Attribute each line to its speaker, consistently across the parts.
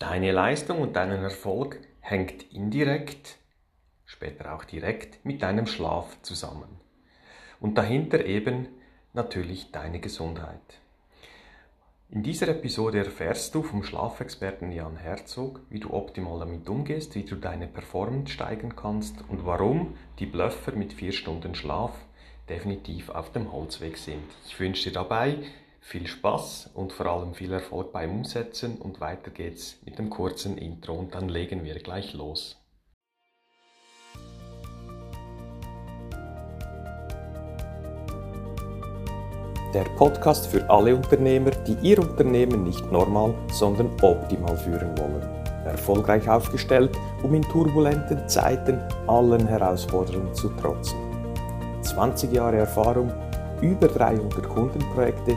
Speaker 1: Deine Leistung und deinen Erfolg hängt indirekt, später auch direkt mit deinem Schlaf zusammen. Und dahinter eben natürlich deine Gesundheit. In dieser Episode erfährst du vom Schlafexperten Jan Herzog, wie du optimal damit umgehst, wie du deine Performance steigern kannst und warum die Bluffer mit vier Stunden Schlaf definitiv auf dem Holzweg sind. Ich wünsche dir dabei viel Spaß und vor allem viel Erfolg beim Umsetzen und weiter geht's mit dem kurzen Intro und dann legen wir gleich los. Der Podcast für alle Unternehmer, die ihr Unternehmen nicht normal, sondern optimal führen wollen. Erfolgreich aufgestellt, um in turbulenten Zeiten allen Herausforderungen zu trotzen. 20 Jahre Erfahrung, über 300 Kundenprojekte,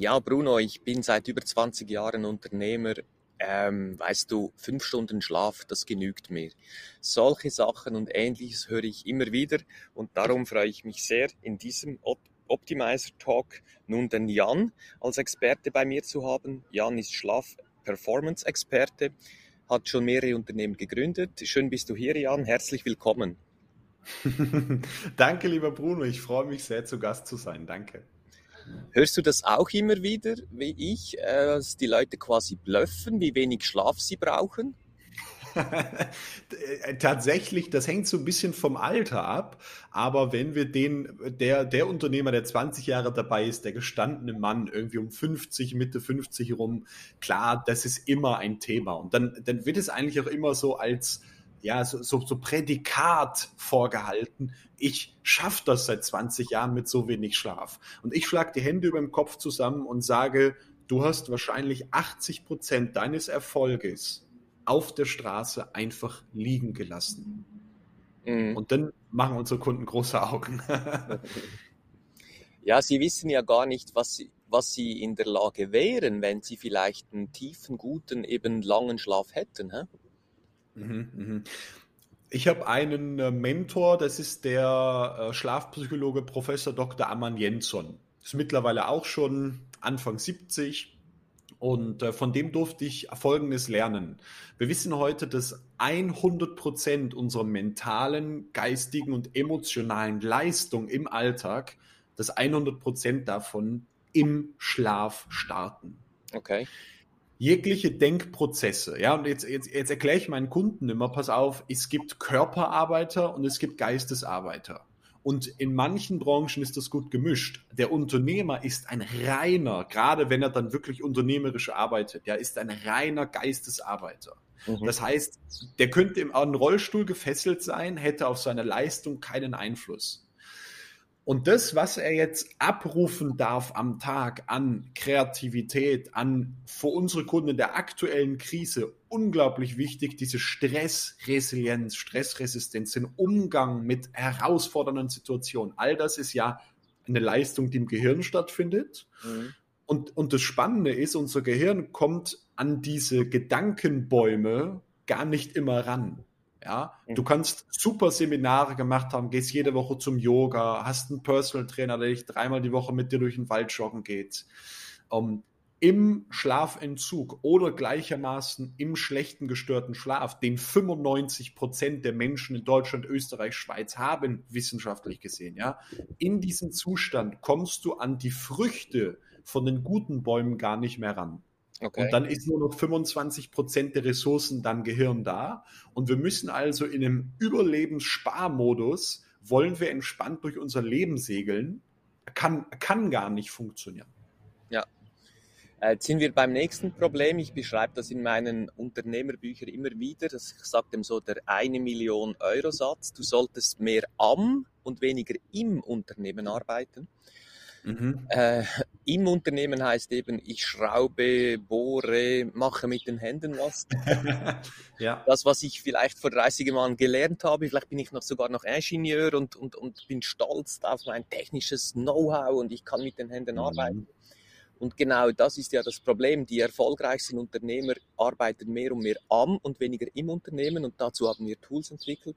Speaker 1: Ja, Bruno, ich bin seit über 20 Jahren Unternehmer. Ähm, weißt du, fünf Stunden Schlaf, das genügt mir. Solche Sachen und ähnliches höre ich immer wieder und darum freue ich mich sehr, in diesem Optimizer Talk nun den Jan als Experte bei mir zu haben. Jan ist Schlaf-Performance-Experte, hat schon mehrere Unternehmen gegründet. Schön bist du hier, Jan. Herzlich willkommen.
Speaker 2: Danke, lieber Bruno. Ich freue mich sehr, zu Gast zu sein. Danke.
Speaker 1: Hörst du das auch immer wieder, wie ich, äh, dass die Leute quasi blöffen, wie wenig Schlaf sie brauchen?
Speaker 2: Tatsächlich, das hängt so ein bisschen vom Alter ab. Aber wenn wir den, der, der Unternehmer, der 20 Jahre dabei ist, der gestandene Mann, irgendwie um 50, Mitte 50 rum, klar, das ist immer ein Thema. Und dann, dann wird es eigentlich auch immer so als, ja, so, so, so Prädikat vorgehalten. Ich schaffe das seit 20 Jahren mit so wenig Schlaf. Und ich schlage die Hände über dem Kopf zusammen und sage, du hast wahrscheinlich 80 Prozent deines Erfolges auf der Straße einfach liegen gelassen. Mhm. Und dann machen unsere Kunden große Augen.
Speaker 1: ja, sie wissen ja gar nicht, was sie, was sie in der Lage wären, wenn sie vielleicht einen tiefen, guten, eben langen Schlaf hätten. Hä?
Speaker 2: Mhm, mhm. Ich habe einen äh, Mentor, das ist der äh, Schlafpsychologe Professor Dr. Aman Jensson. Ist mittlerweile auch schon Anfang 70 und äh, von dem durfte ich Folgendes lernen. Wir wissen heute, dass 100 Prozent unserer mentalen, geistigen und emotionalen Leistung im Alltag, dass 100 Prozent davon im Schlaf starten.
Speaker 1: Okay.
Speaker 2: Jegliche Denkprozesse, ja, und jetzt, jetzt, jetzt erkläre ich meinen Kunden immer, pass auf, es gibt Körperarbeiter und es gibt Geistesarbeiter. Und in manchen Branchen ist das gut gemischt. Der Unternehmer ist ein reiner, gerade wenn er dann wirklich unternehmerisch arbeitet, der ist ein reiner Geistesarbeiter. Mhm. Das heißt, der könnte im Rollstuhl gefesselt sein, hätte auf seine Leistung keinen Einfluss. Und das, was er jetzt abrufen darf am Tag an Kreativität, an für unsere Kunden in der aktuellen Krise unglaublich wichtig, diese Stressresilienz, Stressresistenz, den Umgang mit herausfordernden Situationen. All das ist ja eine Leistung, die im Gehirn stattfindet. Mhm. Und, und das Spannende ist, unser Gehirn kommt an diese Gedankenbäume gar nicht immer ran. Ja, mhm. du kannst super Seminare gemacht haben, gehst jede Woche zum Yoga, hast einen Personal Trainer, der dich dreimal die Woche mit dir durch den Wald joggen geht. Um, ähm, Im Schlafentzug oder gleichermaßen im schlechten gestörten Schlaf, den 95 Prozent der Menschen in Deutschland, Österreich, Schweiz haben, wissenschaftlich gesehen, ja, in diesem Zustand kommst du an die Früchte von den guten Bäumen gar nicht mehr ran. Okay. Und dann ist nur noch 25 Prozent der Ressourcen dann Gehirn da. Und wir müssen also in einem Überlebenssparmodus, wollen wir entspannt durch unser Leben segeln, kann, kann gar nicht funktionieren.
Speaker 1: Ja. Äh, jetzt sind wir beim nächsten Problem. Ich beschreibe das in meinen Unternehmerbüchern immer wieder. Das, ich sage dem so der eine Million Euro Satz. Du solltest mehr am und weniger im Unternehmen arbeiten.
Speaker 3: Mhm. Äh, Im Unternehmen heißt eben, ich schraube, bohre, mache mit den Händen was. ja. Das, was ich vielleicht vor 30 Jahren gelernt habe, vielleicht bin ich noch sogar noch Ingenieur und, und, und bin stolz auf mein technisches Know-how und ich kann mit den Händen mhm. arbeiten. Und genau das ist ja das Problem. Die erfolgreichsten Unternehmer arbeiten mehr und mehr am und weniger im Unternehmen und dazu haben wir Tools entwickelt.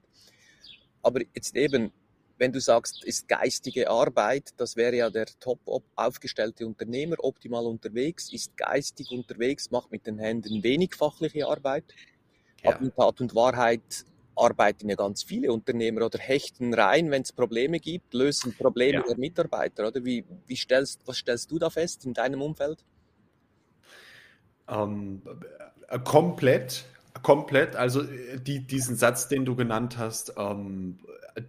Speaker 3: Aber jetzt eben, wenn du sagst, ist geistige Arbeit, das wäre ja der top aufgestellte Unternehmer, optimal unterwegs, ist geistig unterwegs, macht mit den Händen wenig fachliche Arbeit. Ja. Aber in Tat und Wahrheit arbeiten ja ganz viele Unternehmer oder hechten rein, wenn es Probleme gibt, lösen Probleme ja. der Mitarbeiter, oder? Wie, wie stellst, was stellst du da fest in deinem Umfeld?
Speaker 2: Ähm, äh, komplett, komplett. Also äh, die, diesen Satz, den du genannt hast, ähm,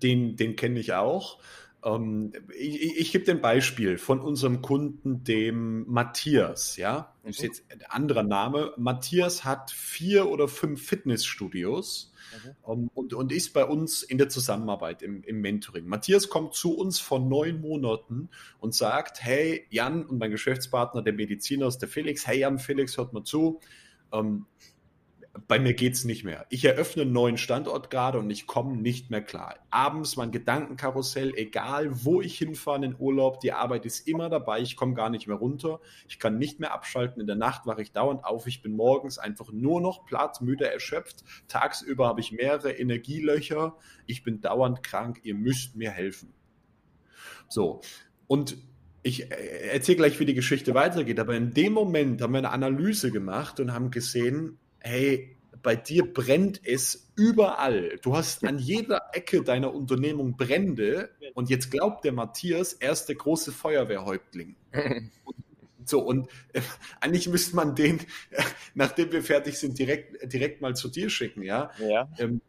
Speaker 2: den, den kenne ich auch. Ähm, ich, ich gebe dir ein Beispiel von unserem Kunden, dem Matthias. Ja, das ist mhm. jetzt ein anderer Name. Matthias hat vier oder fünf Fitnessstudios mhm. um, und, und ist bei uns in der Zusammenarbeit im, im Mentoring. Matthias kommt zu uns vor neun Monaten und sagt: Hey, Jan und mein Geschäftspartner, der Mediziner ist der Felix. Hey, Jan, Felix, hört mal zu. Ähm, bei mir geht's nicht mehr. Ich eröffne einen neuen Standort gerade und ich komme nicht mehr klar. Abends mein Gedankenkarussell, egal wo ich hinfahre in Urlaub, die Arbeit ist immer dabei, ich komme gar nicht mehr runter, ich kann nicht mehr abschalten, in der Nacht wache ich dauernd auf, ich bin morgens einfach nur noch platt, müde, erschöpft, tagsüber habe ich mehrere Energielöcher, ich bin dauernd krank, ihr müsst mir helfen. So, und ich äh, erzähle gleich, wie die Geschichte weitergeht, aber in dem Moment haben wir eine Analyse gemacht und haben gesehen, hey, bei dir brennt es überall. Du hast an jeder Ecke deiner Unternehmung Brände und jetzt glaubt der Matthias, er ist der große Feuerwehrhäuptling. So, und äh, eigentlich müsste man den, äh, nachdem wir fertig sind, direkt, direkt mal zu dir schicken, ja? Ja. Ähm,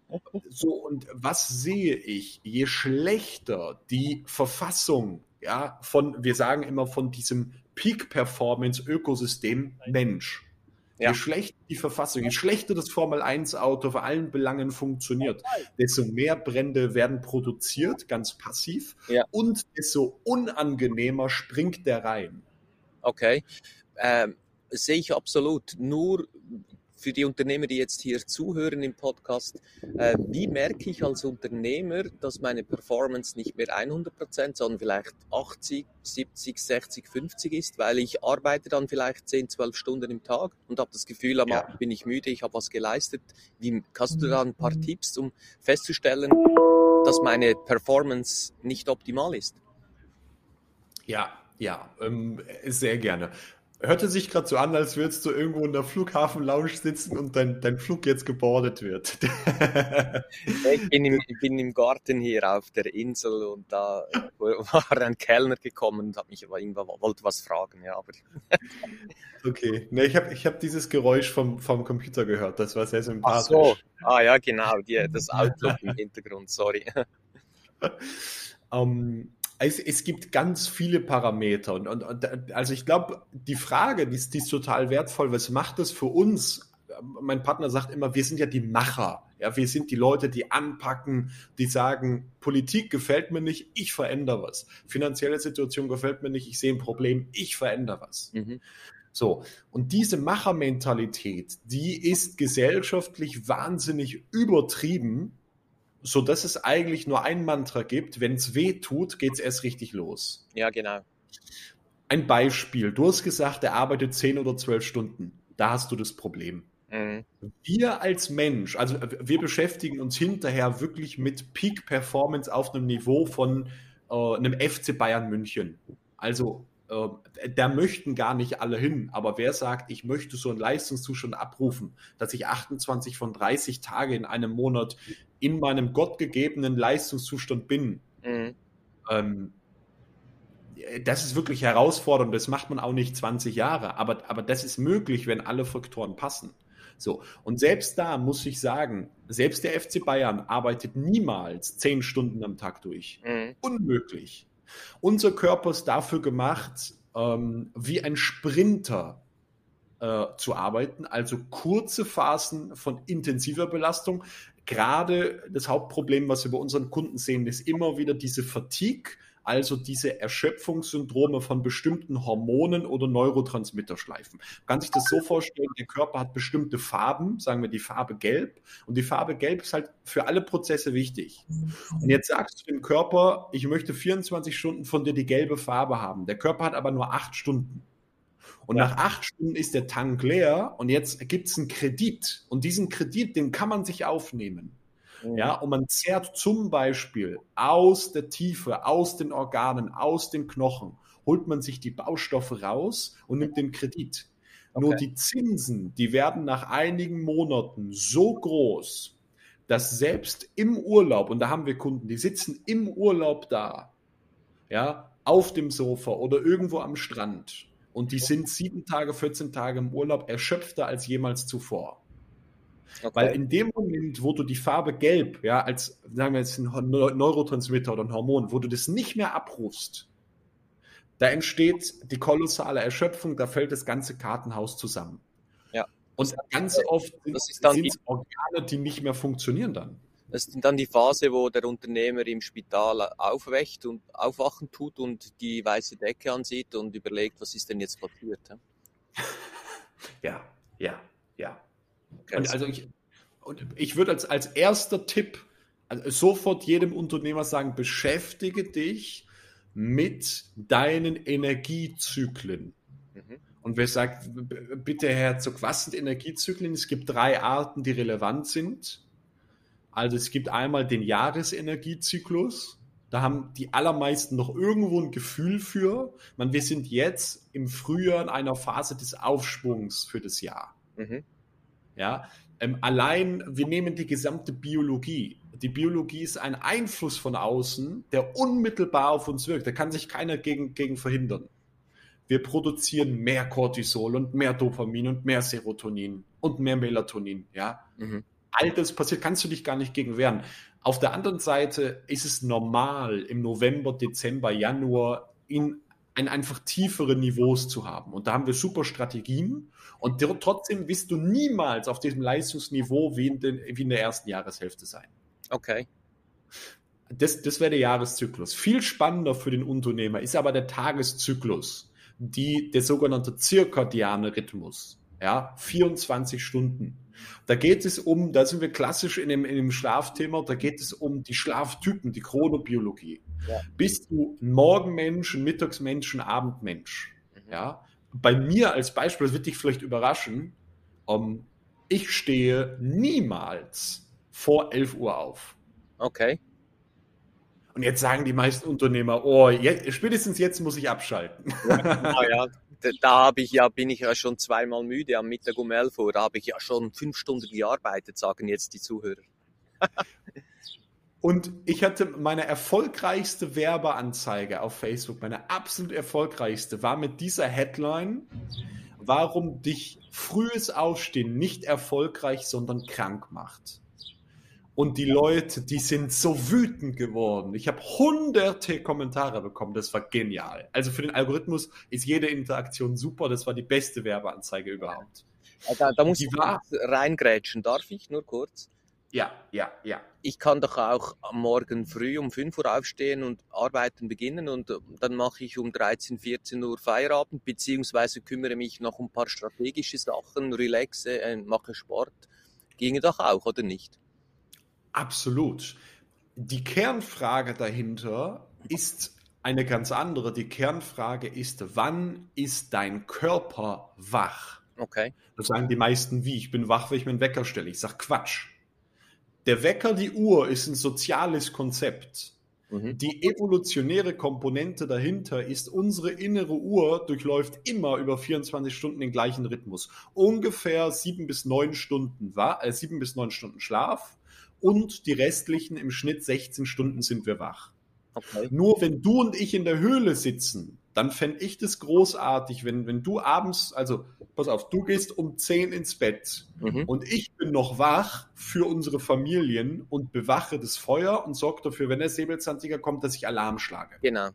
Speaker 2: so, und was sehe ich? Je schlechter die Verfassung, ja, von, wir sagen immer von diesem Peak-Performance-Ökosystem Mensch, ja. Je schlechter die Verfassung, je schlechter das Formel-1-Auto vor allen Belangen funktioniert, desto mehr Brände werden produziert, ganz passiv, ja. und desto unangenehmer springt der rein.
Speaker 3: Okay, ähm, sehe ich absolut. Nur für die Unternehmer, die jetzt hier zuhören im Podcast, äh, wie merke ich als Unternehmer, dass meine Performance nicht mehr 100 Prozent, sondern vielleicht 80, 70, 60, 50 ist, weil ich arbeite dann vielleicht 10, 12 Stunden im Tag und habe das Gefühl, am ja. Abend bin ich müde, ich habe was geleistet. Wie, kannst du da ein paar Tipps, um festzustellen, dass meine Performance nicht optimal ist?
Speaker 2: Ja, ja, ähm, sehr gerne hörte sich gerade so an, als würdest du irgendwo in der Flughafenlounge sitzen und dein, dein Flug jetzt gebordet wird.
Speaker 3: ich, bin im, ich bin im Garten hier auf der Insel und da war ein Kellner gekommen und hat mich wollte was fragen, ja, aber.
Speaker 2: okay, ne, ich habe ich hab dieses Geräusch vom, vom Computer gehört, das war sehr sympathisch.
Speaker 3: Ach so, ah ja, genau, die, das Outlook im Hintergrund, sorry.
Speaker 2: um, es, es gibt ganz viele Parameter. Und, und, und also ich glaube, die Frage, die ist, die ist total wertvoll. Was macht das für uns? Mein Partner sagt immer, wir sind ja die Macher. Ja, wir sind die Leute, die anpacken, die sagen, Politik gefällt mir nicht, ich verändere was. Finanzielle Situation gefällt mir nicht, ich sehe ein Problem, ich verändere was. Mhm. So, und diese Machermentalität, die ist gesellschaftlich wahnsinnig übertrieben so dass es eigentlich nur ein Mantra gibt, wenn es weh tut, geht es erst richtig los.
Speaker 3: Ja, genau.
Speaker 2: Ein Beispiel, du hast gesagt, er arbeitet 10 oder 12 Stunden. Da hast du das Problem. Mhm. Wir als Mensch, also wir beschäftigen uns hinterher wirklich mit Peak Performance auf einem Niveau von äh, einem FC Bayern München. Also äh, da möchten gar nicht alle hin. Aber wer sagt, ich möchte so einen Leistungszustand abrufen, dass ich 28 von 30 Tage in einem Monat in meinem gottgegebenen Leistungszustand bin, mhm. ähm, das ist wirklich herausfordernd. Das macht man auch nicht 20 Jahre. Aber, aber das ist möglich, wenn alle Faktoren passen. So. Und selbst da muss ich sagen, selbst der FC Bayern arbeitet niemals 10 Stunden am Tag durch. Mhm. Unmöglich. Unser Körper ist dafür gemacht, ähm, wie ein Sprinter äh, zu arbeiten, also kurze Phasen von intensiver Belastung. Gerade das Hauptproblem, was wir bei unseren Kunden sehen, ist immer wieder diese Fatigue also diese Erschöpfungssyndrome von bestimmten Hormonen oder Neurotransmitterschleifen. Man kann sich das so vorstellen, der Körper hat bestimmte Farben, sagen wir die Farbe Gelb, und die Farbe Gelb ist halt für alle Prozesse wichtig. Und jetzt sagst du dem Körper, ich möchte 24 Stunden von dir die gelbe Farbe haben. Der Körper hat aber nur acht Stunden. Und ja. nach acht Stunden ist der Tank leer und jetzt gibt es einen Kredit. Und diesen Kredit, den kann man sich aufnehmen. Mhm. Ja, und man zehrt zum Beispiel aus der Tiefe, aus den Organen, aus den Knochen, holt man sich die Baustoffe raus und nimmt den Kredit. Okay. Nur die Zinsen, die werden nach einigen Monaten so groß, dass selbst im Urlaub, und da haben wir Kunden, die sitzen im Urlaub da, ja, auf dem Sofa oder irgendwo am Strand und die sind sieben Tage, 14 Tage im Urlaub erschöpfter als jemals zuvor. Okay. Weil in dem Moment, wo du die Farbe Gelb, ja, als, sagen wir jetzt ein Neurotransmitter oder ein Hormon, wo du das nicht mehr abrufst, da entsteht die kolossale Erschöpfung, da fällt das ganze Kartenhaus zusammen.
Speaker 3: Ja.
Speaker 2: Und ganz oft sind es Organe, die nicht mehr funktionieren dann.
Speaker 3: Das ist dann die Phase, wo der Unternehmer im Spital aufwächt und aufwachen tut und die weiße Decke ansieht und überlegt, was ist denn jetzt passiert.
Speaker 2: Ja, ja, ja. Und also ich, und ich würde als, als erster Tipp also sofort jedem Unternehmer sagen, beschäftige dich mit deinen Energiezyklen. Mhm. Und wer sagt, bitte Herzog, was sind Energiezyklen? Es gibt drei Arten, die relevant sind. Also es gibt einmal den Jahresenergiezyklus. Da haben die allermeisten noch irgendwo ein Gefühl für. Man, wir sind jetzt im Frühjahr in einer Phase des Aufschwungs für das Jahr. Mhm. Ja, ähm, allein, wir nehmen die gesamte Biologie. Die Biologie ist ein Einfluss von außen, der unmittelbar auf uns wirkt. Da kann sich keiner gegen, gegen verhindern. Wir produzieren mehr Cortisol und mehr Dopamin und mehr Serotonin und mehr Melatonin. Ja, mhm all das passiert, kannst du dich gar nicht gegen wehren. Auf der anderen Seite ist es normal, im November, Dezember, Januar in ein einfach tiefere Niveaus zu haben. Und da haben wir super Strategien. Und trotzdem wirst du niemals auf diesem Leistungsniveau wie in, den, wie in der ersten Jahreshälfte sein.
Speaker 3: Okay.
Speaker 2: Das, das wäre der Jahreszyklus. Viel spannender für den Unternehmer ist aber der Tageszyklus, die, der sogenannte zirkadiane Rhythmus. Ja, 24 Stunden. Da geht es um, da sind wir klassisch in dem, in dem Schlafthema, da geht es um die Schlaftypen, die Chronobiologie. Ja. Bist du ein Morgenmensch, ein Mittagsmensch, ein Abendmensch? Mhm. Ja. Bei mir als Beispiel, das wird dich vielleicht überraschen, um, ähm, ich stehe niemals vor 11 Uhr auf.
Speaker 3: Okay.
Speaker 2: Und jetzt sagen die meisten Unternehmer, oh, jetzt, spätestens jetzt muss ich abschalten.
Speaker 3: Ja, ja da habe ich ja, bin ich ja schon zweimal müde am Mittag um 11 Uhr. Da habe ich ja schon fünf Stunden gearbeitet, sagen jetzt die Zuhörer.
Speaker 2: Und ich hatte meine erfolgreichste Werbeanzeige auf Facebook, meine absolut erfolgreichste, war mit dieser Headline, warum dich frühes Aufstehen nicht erfolgreich, sondern krank macht. Und die Leute, die sind so wütend geworden. Ich habe hunderte Kommentare bekommen. Das war genial. Also für den Algorithmus ist jede Interaktion super. Das war die beste Werbeanzeige überhaupt.
Speaker 3: Da, da muss ich reingrätschen. Darf ich nur kurz?
Speaker 2: Ja, ja, ja.
Speaker 3: Ich kann doch auch am Morgen früh um 5 Uhr aufstehen und arbeiten beginnen und dann mache ich um 13, 14 Uhr Feierabend, beziehungsweise kümmere mich noch um ein paar strategische Sachen, relaxe, äh, mache Sport. Ginge doch auch, oder nicht?
Speaker 2: Absolut. Die Kernfrage dahinter ist eine ganz andere. Die Kernfrage ist, wann ist dein Körper wach?
Speaker 3: Okay.
Speaker 2: Das sagen die meisten wie, ich bin wach, wenn ich meinen Wecker stelle. Ich sage Quatsch. Der Wecker, die Uhr, ist ein soziales Konzept. Mhm. Die evolutionäre Komponente dahinter ist, unsere innere Uhr durchläuft immer über 24 Stunden den gleichen Rhythmus. Ungefähr sieben bis neun Stunden, äh, sieben bis neun Stunden Schlaf und die restlichen im Schnitt 16 Stunden sind wir wach. Okay. Nur wenn du und ich in der Höhle sitzen, dann fände ich das großartig, wenn, wenn du abends, also pass auf, du gehst um 10 ins Bett mhm. und ich bin noch wach für unsere Familien und bewache das Feuer und sorge dafür, wenn der Säbelzahntiger kommt, dass ich Alarm schlage.
Speaker 3: Genau.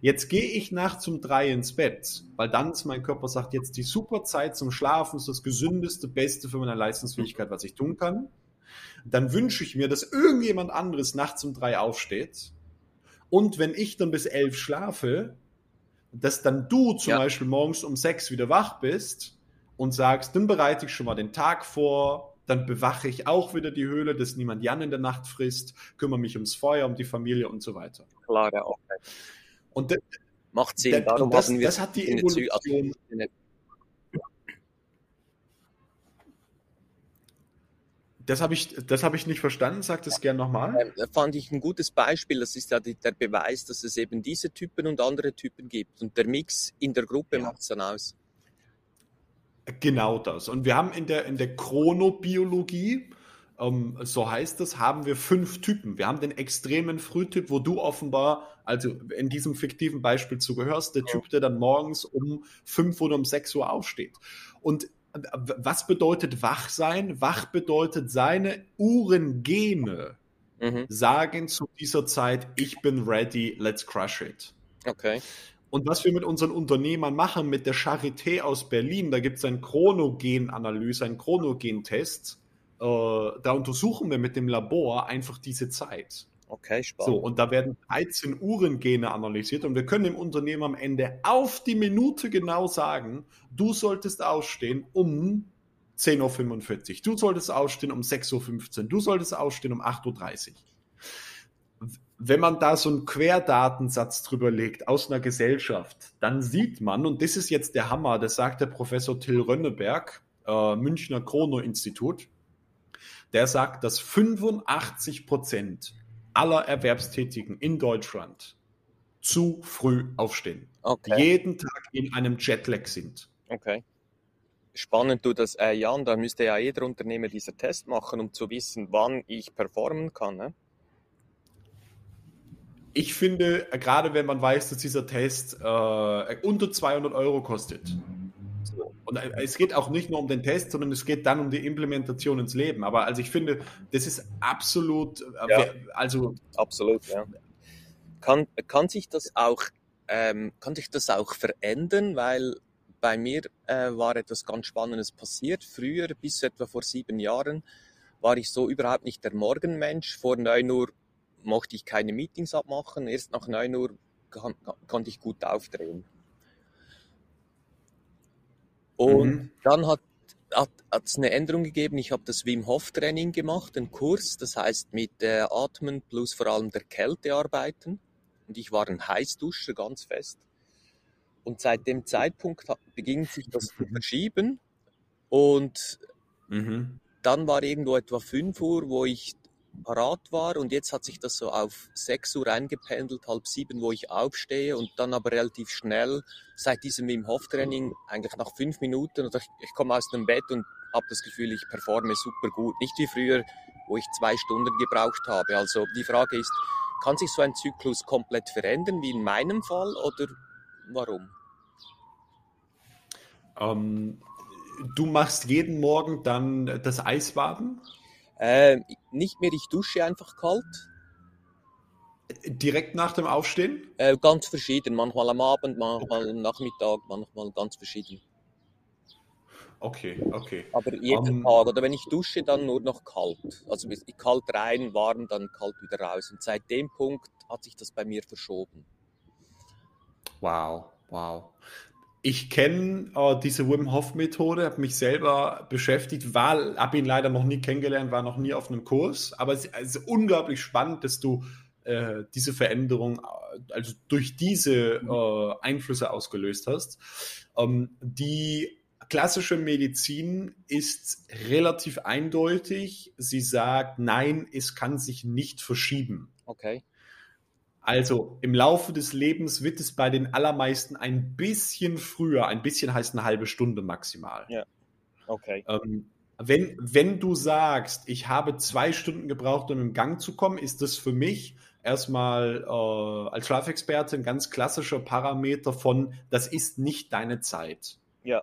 Speaker 2: Jetzt gehe ich nachts um drei ins Bett, weil dann ist mein Körper sagt, jetzt die super Zeit zum Schlafen ist das gesündeste, beste für meine Leistungsfähigkeit, was ich tun kann dann wünsche ich mir, dass irgendjemand anderes nachts um drei aufsteht Und wenn ich dann bis elf schlafe, dass dann du zum ja. Beispiel morgens um sechs wieder wach bist und sagst, dann bereite ich schon mal den Tag vor, dann bewache ich auch wieder die Höhle, dass niemand Jan in der Nacht frisst, kümmere mich ums Feuer, um die Familie und so weiter.
Speaker 3: Klar, ja, auch.
Speaker 2: Und das,
Speaker 3: macht Sinn. Darum
Speaker 2: das, wir das hat die Evolution. Das habe ich, hab ich nicht verstanden. Sag das gerne nochmal.
Speaker 3: Ähm, fand ich ein gutes Beispiel. Das ist ja der Beweis, dass es eben diese Typen und andere Typen gibt. Und der Mix in der Gruppe ja. macht es dann aus.
Speaker 2: Genau das. Und wir haben in der, in der Chronobiologie, ähm, so heißt es, haben wir fünf Typen. Wir haben den extremen Frühtyp, wo du offenbar, also in diesem fiktiven Beispiel zugehörst, der Typ, der dann morgens um fünf oder um sechs Uhr aufsteht. Und was bedeutet wach sein? Wach bedeutet, seine Uhrengene mhm. sagen zu dieser Zeit, ich bin ready, let's crush it.
Speaker 3: Okay.
Speaker 2: Und was wir mit unseren Unternehmern machen, mit der Charité aus Berlin, da gibt es eine Chronogen-Analyse, einen Chronogen-Test. Äh, da untersuchen wir mit dem Labor einfach diese Zeit.
Speaker 3: Okay, spannend.
Speaker 2: So, und da werden 13 Uhrengene analysiert und wir können dem Unternehmen am Ende auf die Minute genau sagen, du solltest ausstehen um 10.45 Uhr, du solltest ausstehen um 6.15 Uhr, du solltest ausstehen um 8.30 Uhr wenn man da so einen Querdatensatz drüber legt aus einer Gesellschaft, dann sieht man, und das ist jetzt der Hammer, das sagt der Professor Till Rönneberg, äh, Münchner Chrono-Institut, der sagt, dass 85 Prozent aller Erwerbstätigen in Deutschland zu früh aufstehen. Okay. Jeden Tag in einem Jetlag sind.
Speaker 3: Okay. Spannend, du das, äh, Jan, da müsste ja jeder Unternehmer dieser Test machen, um zu wissen, wann ich performen kann. Ne?
Speaker 2: ich finde, gerade wenn man weiß, dass dieser Test äh, unter 200 Euro kostet. So. Und äh, es geht auch nicht nur um den Test, sondern es geht dann um die Implementation ins Leben. Aber also ich finde, das ist absolut,
Speaker 3: äh, ja, also absolut, ja. Kann, kann sich das auch, ähm, kann sich das auch verändern, weil bei mir äh, war etwas ganz Spannendes passiert. Früher, bis etwa vor sieben Jahren, war ich so überhaupt nicht der Morgenmensch. Vor 9 Uhr mochte ich keine Meetings abmachen. Erst nach 9 Uhr kann, konnte ich gut aufdrehen. Und mhm. dann hat hat es eine Änderung gegeben. Ich habe das Wim Hof Training gemacht, einen Kurs, das heißt mit äh, Atmen plus vor allem der Kälte arbeiten. Und ich war ein Heißduscher, ganz fest. Und seit dem Zeitpunkt beging sich das zu verschieben. Und mhm. dann war irgendwo etwa 5 Uhr, wo ich parat war und jetzt hat sich das so auf 6 Uhr eingependelt, halb sieben, wo ich aufstehe und dann aber relativ schnell seit diesem Wim Hof Training eigentlich nach fünf Minuten oder ich, ich komme aus dem Bett und habe das Gefühl, ich performe super gut. Nicht wie früher, wo ich zwei Stunden gebraucht habe. Also die Frage ist, kann sich so ein Zyklus komplett verändern, wie in meinem Fall, oder warum?
Speaker 2: Ähm, du machst jeden Morgen dann das Eisbaden?
Speaker 3: Äh, nicht mehr, ich dusche einfach kalt.
Speaker 2: Direkt nach dem Aufstehen?
Speaker 3: Äh, ganz verschieden. Manchmal am Abend, manchmal am Nachmittag, manchmal ganz verschieden.
Speaker 2: Okay, okay.
Speaker 3: Aber jeden um, Tag. Oder wenn ich dusche, dann nur noch kalt. Also kalt rein, warm, dann kalt wieder raus. Und seit dem Punkt hat sich das bei mir verschoben.
Speaker 2: Wow, wow. Ich kenne äh, diese Wim Hof Methode, habe mich selber beschäftigt, war, habe ihn leider noch nie kennengelernt, war noch nie auf einem Kurs, aber es, es ist unglaublich spannend, dass du äh, diese Veränderung, äh, also durch diese äh, Einflüsse ausgelöst hast. Ähm, die klassische Medizin ist relativ eindeutig. Sie sagt, nein, es kann sich nicht verschieben.
Speaker 3: Okay.
Speaker 2: Also im Laufe des Lebens wird es bei den allermeisten ein bisschen früher, ein bisschen heißt eine halbe Stunde maximal.
Speaker 3: Ja. Okay.
Speaker 2: Ähm, wenn, wenn du sagst, ich habe zwei Stunden gebraucht, um im Gang zu kommen, ist das für mich erstmal äh, als Schlafexperte ein ganz klassischer Parameter von, das ist nicht deine Zeit.
Speaker 3: Ja.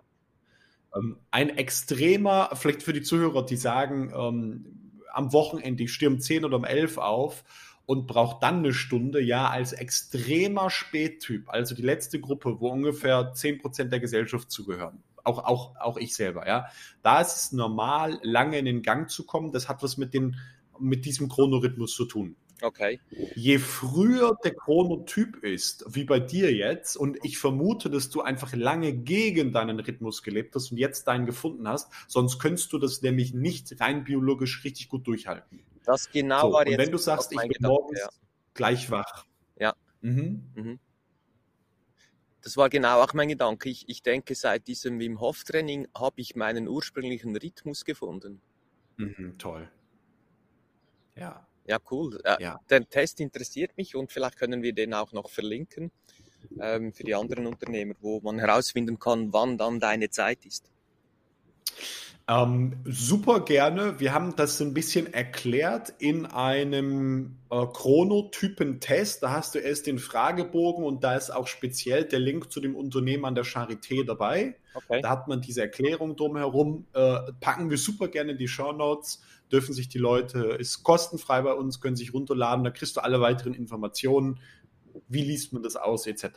Speaker 2: Ähm, ein extremer, vielleicht für die Zuhörer, die sagen, ähm, am Wochenende, ich stehe um 10 oder um 11 auf und braucht dann eine Stunde, ja, als extremer Spättyp, also die letzte Gruppe, wo ungefähr 10% der Gesellschaft zugehören. Auch, auch, auch ich selber, ja. Da ist es normal, lange in den Gang zu kommen. Das hat was mit, den, mit diesem Chronorhythmus zu tun.
Speaker 3: Okay.
Speaker 2: Je früher der Chronotyp ist, wie bei dir jetzt, und ich vermute, dass du einfach lange gegen deinen Rhythmus gelebt hast und jetzt deinen gefunden hast, sonst könntest du das nämlich nicht rein biologisch richtig gut durchhalten.
Speaker 3: Das genau so, war
Speaker 2: und jetzt. Wenn du sagst, ich bin Gedanke, morgens ja. gleich wach.
Speaker 3: Ja. Mhm. Mhm. Das war genau auch mein Gedanke. Ich, ich denke, seit diesem Wim Hof Training habe ich meinen ursprünglichen Rhythmus gefunden.
Speaker 2: Mhm, toll. Ja.
Speaker 3: Ja, cool. Äh, ja. Der Test interessiert mich und vielleicht können wir den auch noch verlinken ähm, für die anderen Unternehmer, wo man herausfinden kann, wann dann deine Zeit ist.
Speaker 2: Ähm, super gerne. Wir haben das ein bisschen erklärt in einem äh, Chronotypen-Test. Da hast du erst den Fragebogen und da ist auch speziell der Link zu dem Unternehmen an der Charité dabei. Okay. Da hat man diese Erklärung drumherum. Äh, packen wir super gerne in die Show Notes dürfen sich die Leute, ist kostenfrei bei uns, können sich runterladen, da kriegst du alle weiteren Informationen. Wie liest man das aus, etc.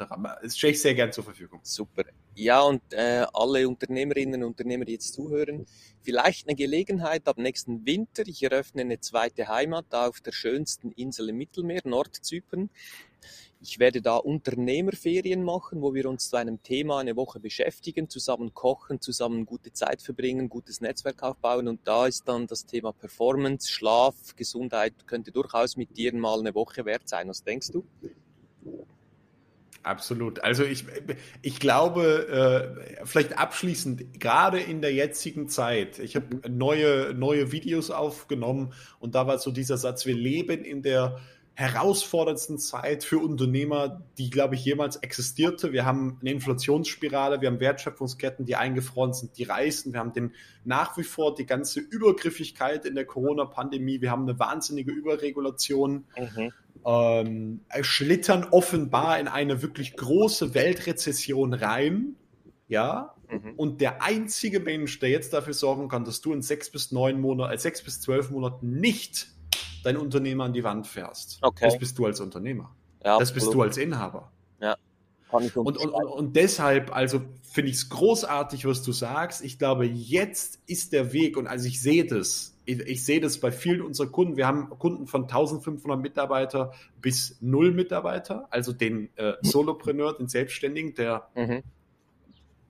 Speaker 2: Das stelle ich sehr gern zur Verfügung.
Speaker 3: Super. Ja, und äh, alle Unternehmerinnen und Unternehmer, die jetzt zuhören, vielleicht eine Gelegenheit ab nächsten Winter. Ich eröffne eine zweite Heimat auf der schönsten Insel im Mittelmeer, Nordzypern. Ich werde da Unternehmerferien machen, wo wir uns zu einem Thema eine Woche beschäftigen, zusammen kochen, zusammen gute Zeit verbringen, gutes Netzwerk aufbauen. Und da ist dann das Thema Performance, Schlaf, Gesundheit könnte durchaus mit dir mal eine Woche wert sein. Was denkst du?
Speaker 2: Absolut. Also ich, ich glaube, äh, vielleicht abschließend, gerade in der jetzigen Zeit, ich habe neue, neue Videos aufgenommen und da war so dieser Satz, wir leben in der herausforderndsten Zeit für Unternehmer, die, glaube ich, jemals existierte. Wir haben eine Inflationsspirale, wir haben Wertschöpfungsketten, die eingefroren sind, die reißen. Wir haben den nach wie vor die ganze Übergriffigkeit in der Corona-Pandemie. Wir haben eine wahnsinnige Überregulation. Mhm. Ähm, schlittern offenbar in eine wirklich große Weltrezession rein. Ja, mhm. und der einzige Mensch, der jetzt dafür sorgen kann, dass du in sechs bis neun Monaten, äh, sechs bis zwölf Monaten nicht dein Unternehmer an die Wand fährst. Okay. Das bist du als Unternehmer. Ja, das bist du als Inhaber.
Speaker 3: Ja.
Speaker 2: Und, und, und, deshalb, also finde ich es großartig, was du sagst. Ich glaube, jetzt ist der Weg, und also ich sehe das, ich, ich sehe das bei vielen unserer Kunden. Wir haben Kunden von 1500 Mitarbeiter bis null Mitarbeiter, also den äh, Solopreneur, den Selbstständigen, der mhm.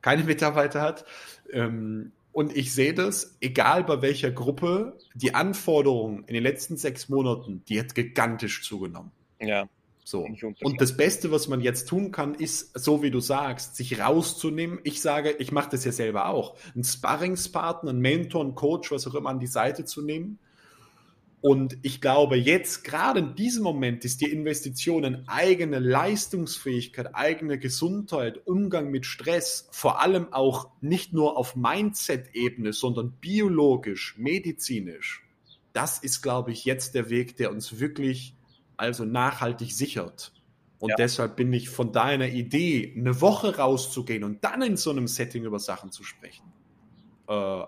Speaker 2: keine Mitarbeiter hat. Ähm, und ich sehe das, egal bei welcher Gruppe, die Anforderungen in den letzten sechs Monaten, die hat gigantisch zugenommen.
Speaker 3: Ja.
Speaker 2: So. Und das Beste, was man jetzt tun kann, ist, so wie du sagst, sich rauszunehmen. Ich sage, ich mache das ja selber auch. Einen Sparringspartner, einen Mentor, einen Coach, was auch immer an die Seite zu nehmen und ich glaube, jetzt, gerade in diesem Moment, ist die Investition in eigene Leistungsfähigkeit, eigene Gesundheit, Umgang mit Stress, vor allem auch nicht nur auf Mindset-Ebene, sondern biologisch, medizinisch. Das ist, glaube ich, jetzt der Weg, der uns wirklich also nachhaltig sichert. Und ja. deshalb bin ich von deiner Idee, eine Woche rauszugehen und dann in so einem Setting über Sachen zu sprechen, äh,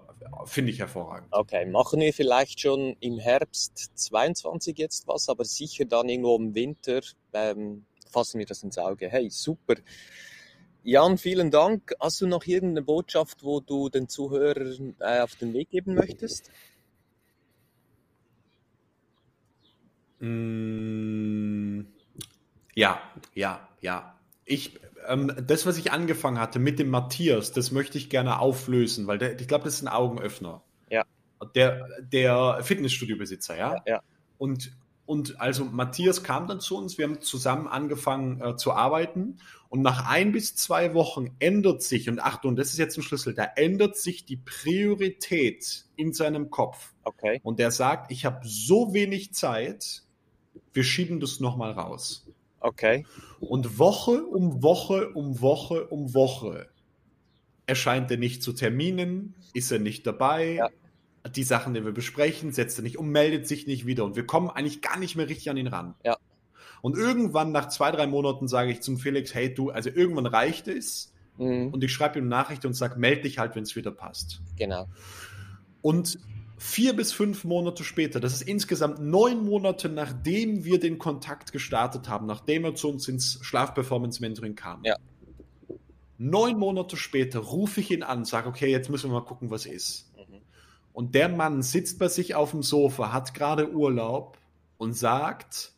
Speaker 2: finde ich hervorragend.
Speaker 3: Okay, machen wir vielleicht schon im Herbst 22 jetzt was, aber sicher dann irgendwo im Winter ähm, fassen wir das ins Auge. Hey, super. Jan, vielen Dank. Hast du noch irgendeine Botschaft, wo du den Zuhörern äh, auf den Weg geben möchtest?
Speaker 2: Ja, ja, ja. Ich, ähm, das, was ich angefangen hatte mit dem Matthias, das möchte ich gerne auflösen, weil der, ich glaube, das ist ein Augenöffner.
Speaker 3: Ja.
Speaker 2: Der, der Fitnessstudio-Besitzer, ja?
Speaker 3: ja? Ja.
Speaker 2: Und, und also Matthias kam dann zu uns, wir haben zusammen angefangen äh, zu arbeiten und nach ein bis zwei Wochen ändert sich, und Achtung, das ist jetzt ein Schlüssel, da ändert sich die Priorität in seinem Kopf.
Speaker 3: Okay.
Speaker 2: Und der sagt, ich habe so wenig Zeit, wir schieben das nochmal raus.
Speaker 3: Okay.
Speaker 2: Und Woche um Woche um Woche um Woche erscheint er nicht zu Terminen, ist er nicht dabei. Ja. Die Sachen, die wir besprechen, setzt er nicht um, meldet sich nicht wieder. Und wir kommen eigentlich gar nicht mehr richtig an ihn ran.
Speaker 3: Ja.
Speaker 2: Und irgendwann nach zwei, drei Monaten sage ich zum Felix, hey du, also irgendwann reicht es. Mhm. Und ich schreibe ihm eine Nachricht und sage, melde dich halt, wenn es wieder passt.
Speaker 3: Genau.
Speaker 2: Und vier bis fünf Monate später, das ist insgesamt neun Monate, nachdem wir den Kontakt gestartet haben, nachdem er zu uns ins Schlafperformance-Mentoring kam.
Speaker 3: Ja.
Speaker 2: Neun Monate später rufe ich ihn an, sage, okay, jetzt müssen wir mal gucken, was ist. Mhm. Und der Mann sitzt bei sich auf dem Sofa, hat gerade Urlaub und sagt,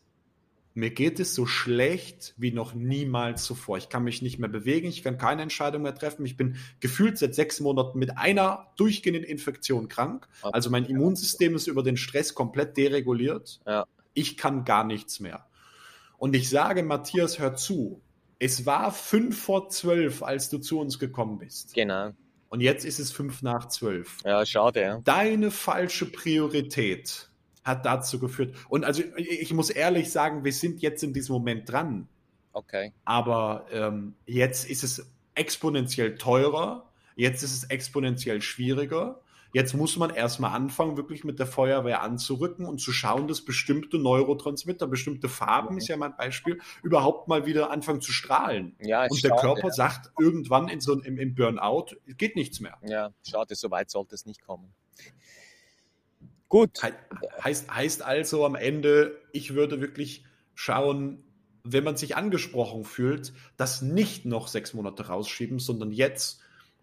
Speaker 2: mir geht es so schlecht wie noch niemals zuvor. Ich kann mich nicht mehr bewegen, ich kann keine Entscheidung mehr treffen. Ich bin gefühlt seit sechs Monaten mit einer durchgehenden Infektion krank. Also mein Immunsystem ist über den Stress komplett dereguliert. Ja. Ich kann gar nichts mehr. Und ich sage, Matthias, hör zu. Es war fünf vor zwölf, als du zu uns gekommen bist.
Speaker 3: Genau.
Speaker 2: Und jetzt ist es fünf nach zwölf.
Speaker 3: Ja, schade, ja.
Speaker 2: Deine falsche Priorität hat dazu geführt. Und also ich muss ehrlich sagen, wir sind jetzt in diesem Moment dran.
Speaker 3: Okay.
Speaker 2: Aber ähm, jetzt ist es exponentiell teurer, jetzt ist es exponentiell schwieriger. Jetzt muss man erstmal anfangen, wirklich mit der Feuerwehr anzurücken und zu schauen, dass bestimmte Neurotransmitter, bestimmte Farben, ist ja mein Beispiel, überhaupt mal wieder anfangen zu strahlen.
Speaker 3: Ja,
Speaker 2: und der Körper ja. sagt irgendwann in so, im, im Burnout, geht nichts mehr.
Speaker 3: Ja, schade, so weit sollte es nicht kommen.
Speaker 2: Gut. He heißt, heißt also am Ende, ich würde wirklich schauen, wenn man sich angesprochen fühlt, das nicht noch sechs Monate rausschieben, sondern jetzt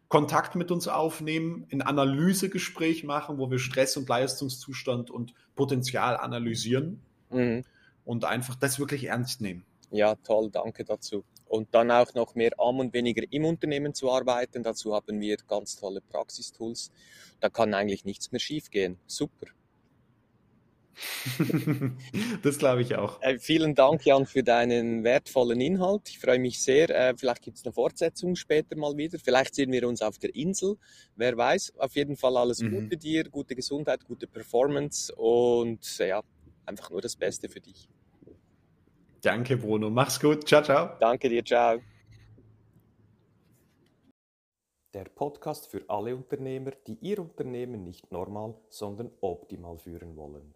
Speaker 2: Kontakt mit uns aufnehmen, ein Analysegespräch machen, wo wir Stress und Leistungszustand und Potenzial analysieren mhm. und einfach das wirklich ernst nehmen.
Speaker 3: Ja, toll, danke dazu. Und dann auch noch mehr am und weniger im Unternehmen zu arbeiten. Dazu haben wir ganz tolle Praxistools. Da kann eigentlich nichts mehr schiefgehen. Super.
Speaker 2: das glaube ich auch.
Speaker 3: Äh, vielen Dank, Jan, für deinen wertvollen Inhalt. Ich freue mich sehr. Äh, vielleicht gibt es eine Fortsetzung später mal wieder. Vielleicht sehen wir uns auf der Insel. Wer weiß. Auf jeden Fall alles mhm. Gute dir, gute Gesundheit, gute Performance und ja, einfach nur das Beste für dich.
Speaker 2: Danke, Bruno. Mach's gut. Ciao, ciao.
Speaker 3: Danke dir. Ciao.
Speaker 1: Der Podcast für alle Unternehmer, die ihr Unternehmen nicht normal, sondern optimal führen wollen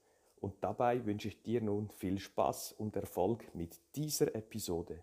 Speaker 1: und dabei wünsche ich dir nun viel Spaß und Erfolg mit dieser Episode.